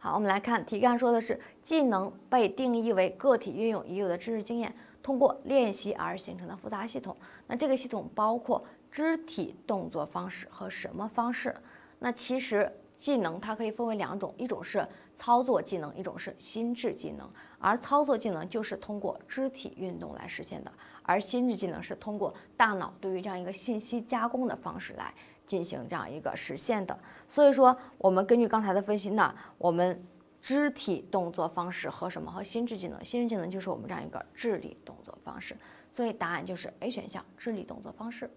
好，我们来看题干说的是技能被定义为个体运用已有的知识经验，通过练习而形成的复杂系统。那这个系统包括肢体动作方式和什么方式？那其实技能它可以分为两种，一种是操作技能，一种是心智技能。而操作技能就是通过肢体运动来实现的，而心智技能是通过大脑对于这样一个信息加工的方式来。进行这样一个实现的，所以说我们根据刚才的分析呢，我们肢体动作方式和什么和心智技能，心智技能就是我们这样一个智力动作方式，所以答案就是 A 选项智力动作方式。